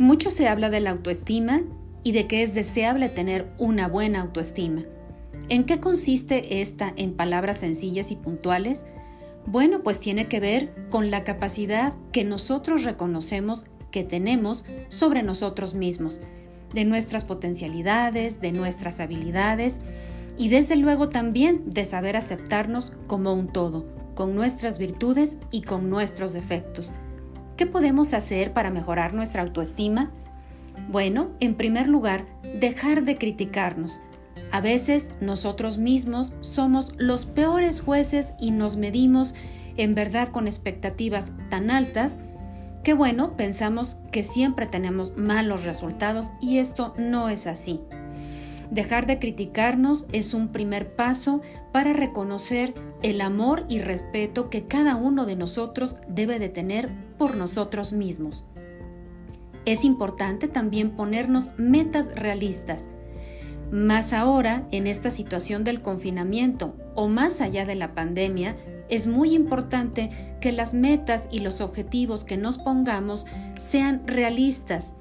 Mucho se habla de la autoestima y de que es deseable tener una buena autoestima. ¿En qué consiste esta en palabras sencillas y puntuales? Bueno, pues tiene que ver con la capacidad que nosotros reconocemos que tenemos sobre nosotros mismos, de nuestras potencialidades, de nuestras habilidades y desde luego también de saber aceptarnos como un todo, con nuestras virtudes y con nuestros defectos. ¿Qué podemos hacer para mejorar nuestra autoestima? Bueno, en primer lugar, dejar de criticarnos. A veces nosotros mismos somos los peores jueces y nos medimos en verdad con expectativas tan altas que bueno, pensamos que siempre tenemos malos resultados y esto no es así. Dejar de criticarnos es un primer paso para reconocer el amor y respeto que cada uno de nosotros debe de tener por nosotros mismos. Es importante también ponernos metas realistas. Más ahora, en esta situación del confinamiento o más allá de la pandemia, es muy importante que las metas y los objetivos que nos pongamos sean realistas,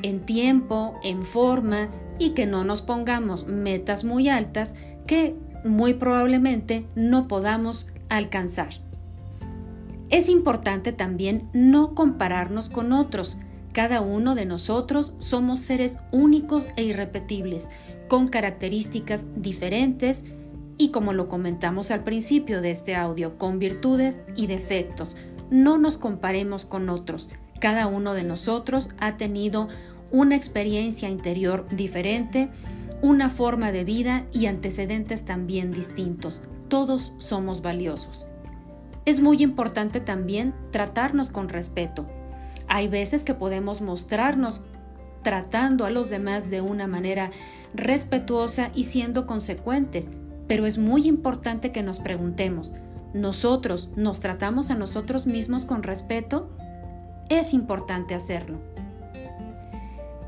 en tiempo, en forma y que no nos pongamos metas muy altas que muy probablemente no podamos alcanzar. Es importante también no compararnos con otros. Cada uno de nosotros somos seres únicos e irrepetibles, con características diferentes y como lo comentamos al principio de este audio, con virtudes y defectos. No nos comparemos con otros. Cada uno de nosotros ha tenido una experiencia interior diferente, una forma de vida y antecedentes también distintos. Todos somos valiosos. Es muy importante también tratarnos con respeto. Hay veces que podemos mostrarnos tratando a los demás de una manera respetuosa y siendo consecuentes, pero es muy importante que nos preguntemos, ¿nosotros nos tratamos a nosotros mismos con respeto? Es importante hacerlo.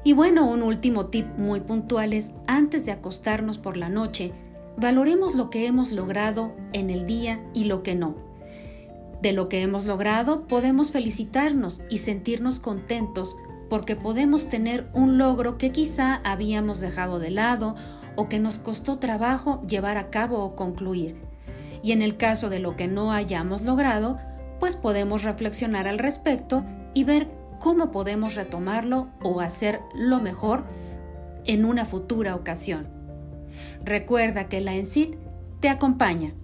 Y bueno, un último tip muy puntual es, antes de acostarnos por la noche, valoremos lo que hemos logrado en el día y lo que no. De lo que hemos logrado podemos felicitarnos y sentirnos contentos porque podemos tener un logro que quizá habíamos dejado de lado o que nos costó trabajo llevar a cabo o concluir. Y en el caso de lo que no hayamos logrado, pues podemos reflexionar al respecto y ver cómo podemos retomarlo o hacerlo mejor en una futura ocasión. Recuerda que la ENCID te acompaña